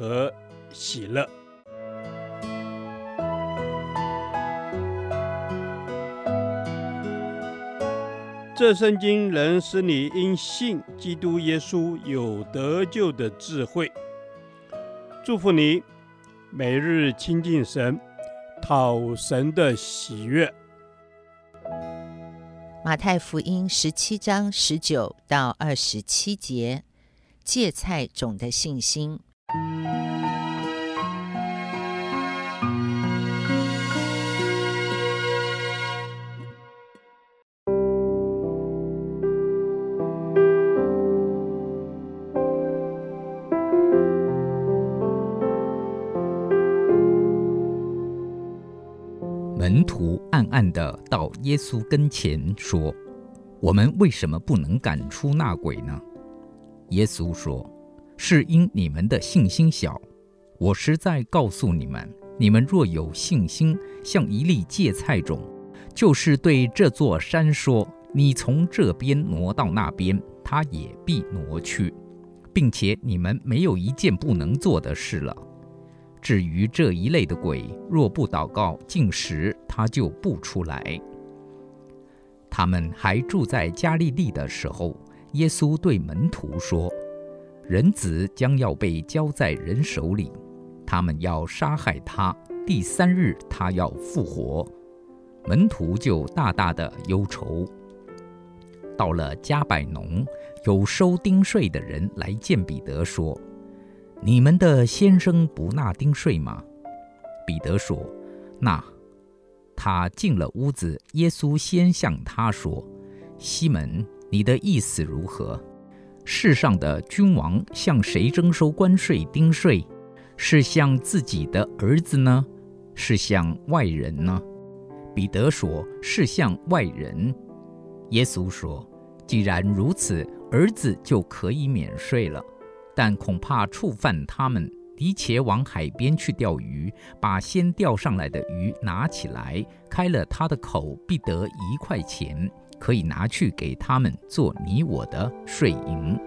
和喜乐。这圣经能使你因信基督耶稣有得救的智慧。祝福你，每日亲近神，讨神的喜悦。马太福音十七章十九到二十七节，芥菜种的信心。门徒暗暗的到耶稣跟前说：“我们为什么不能赶出那鬼呢？”耶稣说。是因你们的信心小。我实在告诉你们，你们若有信心，像一粒芥菜种，就是对这座山说：“你从这边挪到那边，它也必挪去，并且你们没有一件不能做的事了。”至于这一类的鬼，若不祷告、禁食，它就不出来。他们还住在加利利的时候，耶稣对门徒说。人子将要被交在人手里，他们要杀害他，第三日他要复活。门徒就大大的忧愁。到了加百农，有收丁税的人来见彼得，说：“你们的先生不纳丁税吗？”彼得说：“纳。”他进了屋子，耶稣先向他说：“西门，你的意思如何？”世上的君王向谁征收关税、丁税？是向自己的儿子呢？是向外人呢？彼得说：“是向外人。”耶稣说：“既然如此，儿子就可以免税了。但恐怕触犯他们，你且往海边去钓鱼，把先钓上来的鱼拿起来，开了他的口，必得一块钱。”可以拿去给他们做你我的税银。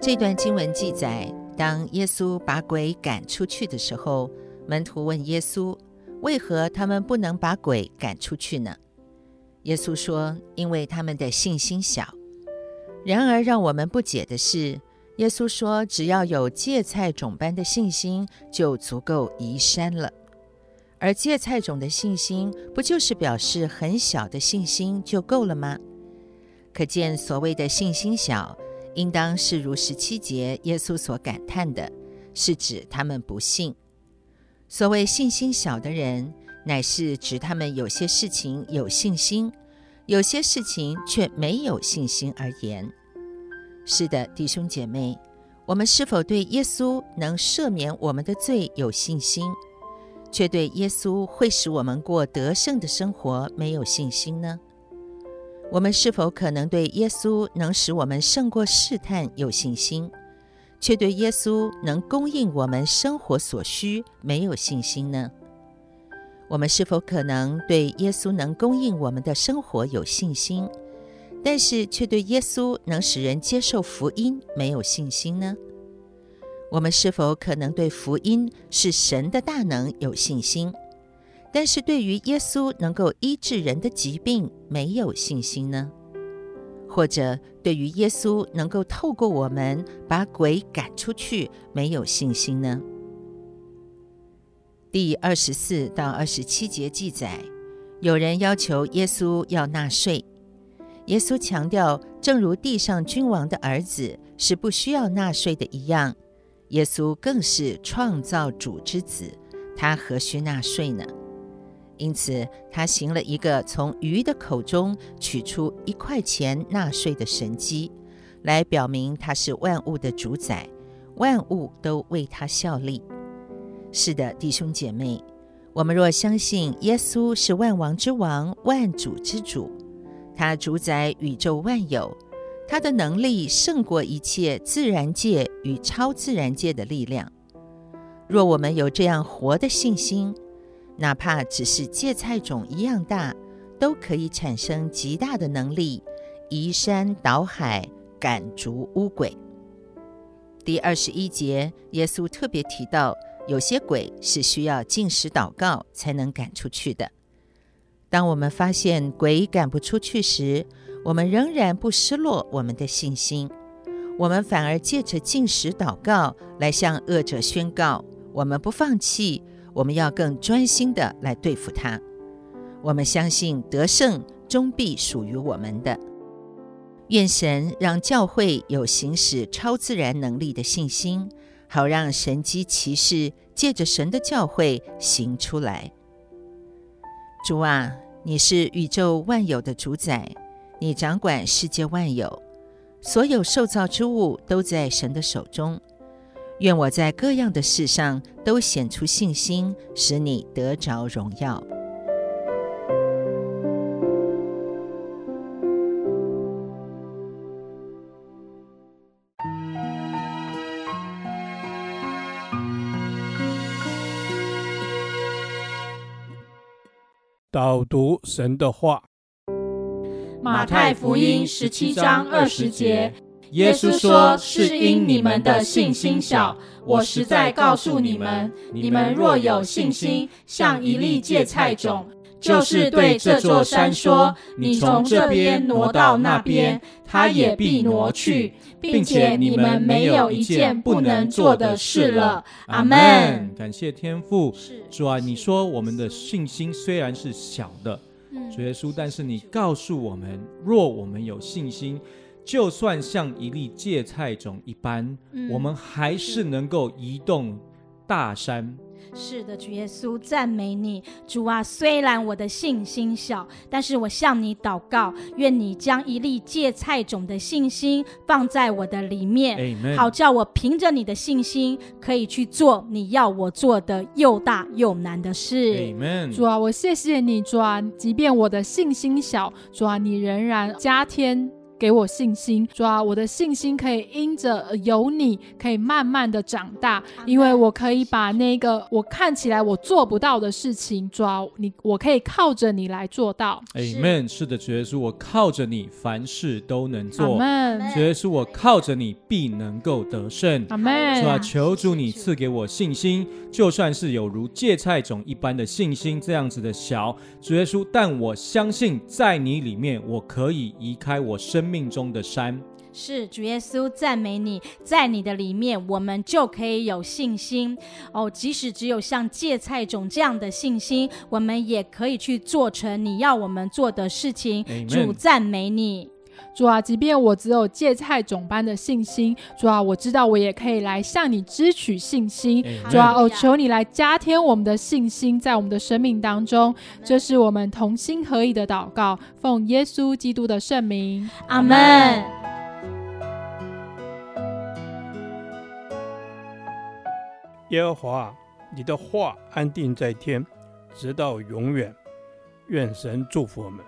这段经文记载，当耶稣把鬼赶出去的时候，门徒问耶稣：“为何他们不能把鬼赶出去呢？”耶稣说：“因为他们的信心小。”然而，让我们不解的是，耶稣说：“只要有芥菜种般的信心，就足够移山了。”而芥菜种的信心，不就是表示很小的信心就够了吗？可见所谓的信心小，应当是如十七节耶稣所感叹的，是指他们不信。所谓信心小的人，乃是指他们有些事情有信心，有些事情却没有信心而言。是的，弟兄姐妹，我们是否对耶稣能赦免我们的罪有信心？却对耶稣会使我们过得胜的生活没有信心呢？我们是否可能对耶稣能使我们胜过试探有信心，却对耶稣能供应我们生活所需没有信心呢？我们是否可能对耶稣能供应我们的生活有信心，但是却对耶稣能使人接受福音没有信心呢？我们是否可能对福音是神的大能有信心，但是对于耶稣能够医治人的疾病没有信心呢？或者对于耶稣能够透过我们把鬼赶出去没有信心呢？第二十四到二十七节记载，有人要求耶稣要纳税，耶稣强调，正如地上君王的儿子是不需要纳税的一样。耶稣更是创造主之子，他何须纳税呢？因此，他行了一个从鱼的口中取出一块钱纳税的神迹，来表明他是万物的主宰，万物都为他效力。是的，弟兄姐妹，我们若相信耶稣是万王之王、万主之主，他主宰宇宙万有，他的能力胜过一切自然界与超自然界的力量。若我们有这样活的信心，哪怕只是芥菜种一样大，都可以产生极大的能力，移山倒海，赶逐污鬼。第二十一节，耶稣特别提到，有些鬼是需要进食祷告才能赶出去的。当我们发现鬼赶不出去时，我们仍然不失落我们的信心，我们反而借着进食祷告来向恶者宣告。我们不放弃，我们要更专心的来对付他。我们相信得胜终必属于我们的。愿神让教会有行使超自然能力的信心，好让神迹奇事借着神的教会行出来。主啊，你是宇宙万有的主宰，你掌管世界万有，所有受造之物都在神的手中。愿我在各样的事上都显出信心，使你得着荣耀。导读神的话，马太福音十七章二十节。耶稣说：“是因你们的信心小。我实在告诉你们，你们若有信心，像一粒芥菜种，就是对这座山说：‘你从这边挪到那边’，它也必挪去，并且你们没有一件不能做的事了。”阿门。感谢天父，主啊，你说我们的信心虽然是小的，主耶稣，但是你告诉我们，若我们有信心。就算像一粒芥菜种一般，嗯、我们还是能够移动大山。是的，主耶稣赞美你，主啊！虽然我的信心小，但是我向你祷告，愿你将一粒芥菜种的信心放在我的里面，Amen. 好叫我凭着你的信心，可以去做你要我做的又大又难的事。Amen. 主啊，我谢谢你，主啊！即便我的信心小，主啊，你仍然加添。给我信心，主啊，我的信心可以因着有你，可以慢慢的长大，因为我可以把那个我看起来我做不到的事情，主啊，你我可以靠着你来做到。Amen。是的，主耶稣，我靠着你，凡事都能做。Amen。主耶稣，我靠着你，必能够得胜。Amen。主啊，求主你赐给我信心，就算是有如芥菜种一般的信心，这样子的小，主耶稣，但我相信在你里面，我可以移开我生命中的山。是主耶稣赞美你，在你的里面，我们就可以有信心哦。即使只有像芥菜种这样的信心，我们也可以去做成你要我们做的事情。主赞美你，主啊！即便我只有芥菜种般的信心，主啊，我知道我也可以来向你支取信心。主啊，哦，求你来加添我们的信心，在我们的生命当中。这是我们同心合意的祷告，奉耶稣基督的圣名，阿门。耶和华，你的话安定在天，直到永远。愿神祝福我们。